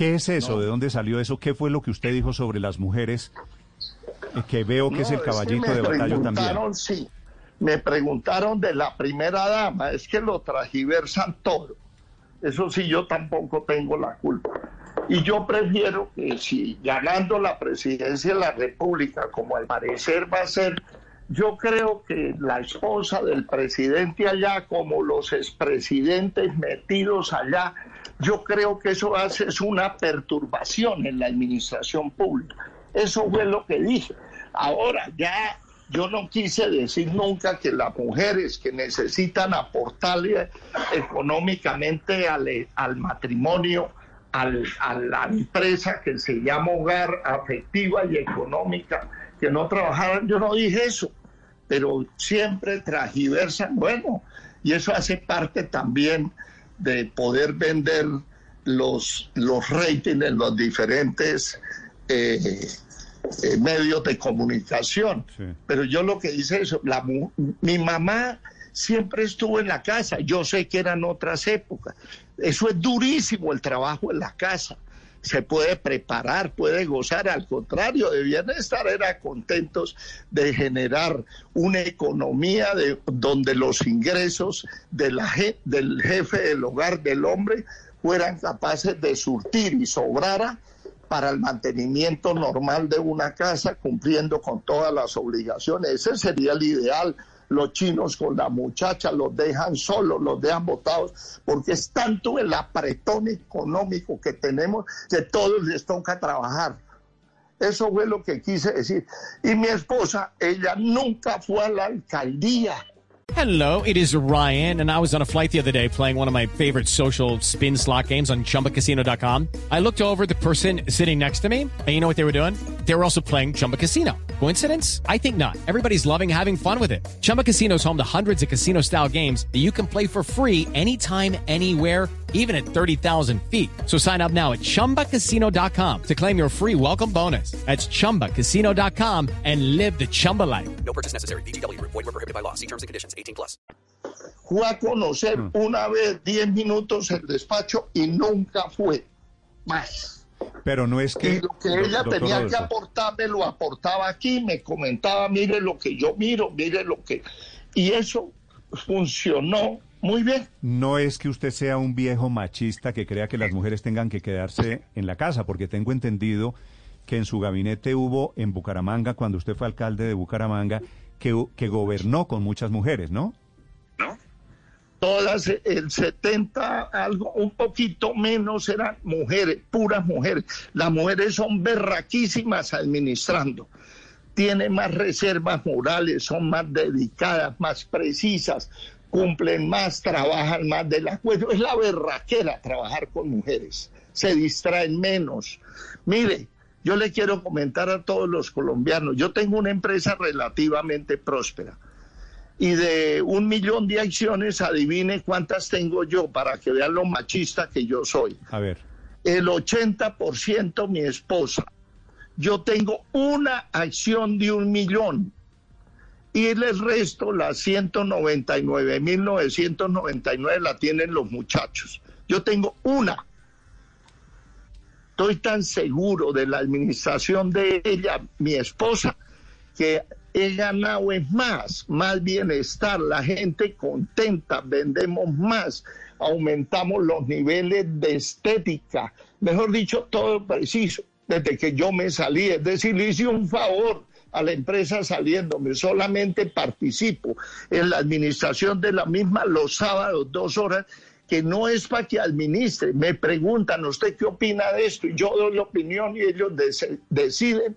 ¿Qué es eso? ¿De dónde salió eso? ¿Qué fue lo que usted dijo sobre las mujeres? Eh, que veo que es el caballito de batalla también. preguntaron, Sí, me preguntaron de la primera dama, es que lo tragiversan todo. Eso sí, yo tampoco tengo la culpa. Y yo prefiero que si ganando la presidencia de la República, como al parecer va a ser, yo creo que la esposa del presidente allá, como los expresidentes metidos allá, yo creo que eso hace es una perturbación en la administración pública. Eso fue lo que dije. Ahora ya yo no quise decir nunca que las mujeres que necesitan aportarle económicamente al, al matrimonio, al- a la empresa que se llama hogar afectiva y económica, que no trabajaran, yo no dije eso, pero siempre tragiversan, bueno, y eso hace parte también de poder vender los, los ratings en los diferentes eh, eh, medios de comunicación. Sí. Pero yo lo que hice es, la, mi mamá siempre estuvo en la casa, yo sé que eran otras épocas. Eso es durísimo el trabajo en la casa. Se puede preparar, puede gozar, al contrario, debían estar era contentos de generar una economía de, donde los ingresos de la, del jefe del hogar del hombre fueran capaces de surtir y sobrara para el mantenimiento normal de una casa, cumpliendo con todas las obligaciones. Ese sería el ideal. Los chinos con la muchacha los dejan solos, los dejan botados, porque es tanto el apretón económico que tenemos que todos les toca trabajar. Eso fue lo que quise decir. Y mi esposa, ella nunca fue a la alcaldía. Hello, it is Ryan, and I was on a flight the other day playing one of my favorite social spin slot games on chumbacasino.com. I looked over the person sitting next to me, and you know what they were doing? They were also playing Chumba Casino. Coincidence? I think not. Everybody's loving having fun with it. Chumba Casino is home to hundreds of casino style games that you can play for free anytime, anywhere even at 30,000 feet. So sign up now at ChumbaCasino.com to claim your free welcome bonus. That's ChumbaCasino.com and live the Chumba life. No purchase necessary. VGW Group. Void were prohibited by law. See terms and conditions. 18 plus. Fue a conocer hmm. una vez 10 minutos el despacho y nunca fue más. Pero no es que... Y lo que ella doctor tenía que Rodolfo, aportar, me lo aportaba aquí, me comentaba, mire lo que yo miro, mire lo que... Y eso funcionó muy bien. No es que usted sea un viejo machista que crea que las mujeres tengan que quedarse en la casa, porque tengo entendido que en su gabinete hubo en Bucaramanga, cuando usted fue alcalde de Bucaramanga, que, que gobernó con muchas mujeres, ¿no? Todas, el 70, algo, un poquito menos eran mujeres, puras mujeres. Las mujeres son berraquísimas administrando. Tienen más reservas morales, son más dedicadas, más precisas, cumplen más, trabajan más de la cuenta. Es la berraquera trabajar con mujeres. Se distraen menos. Mire, yo le quiero comentar a todos los colombianos, yo tengo una empresa relativamente próspera y de un millón de acciones, adivine cuántas tengo yo para que vean lo machista que yo soy. A ver. El 80% mi esposa. Yo tengo una acción de un millón y el resto, las 199.999 la tienen los muchachos. Yo tengo una. Estoy tan seguro de la administración de ella, mi esposa, que he ganado es más, más bienestar, la gente contenta, vendemos más, aumentamos los niveles de estética, mejor dicho, todo preciso, desde que yo me salí, es decir, le hice un favor a la empresa saliéndome, solamente participo en la administración de la misma los sábados, dos horas, que no es para que administre, me preguntan, ¿usted qué opina de esto? Y yo doy la opinión y ellos dec- deciden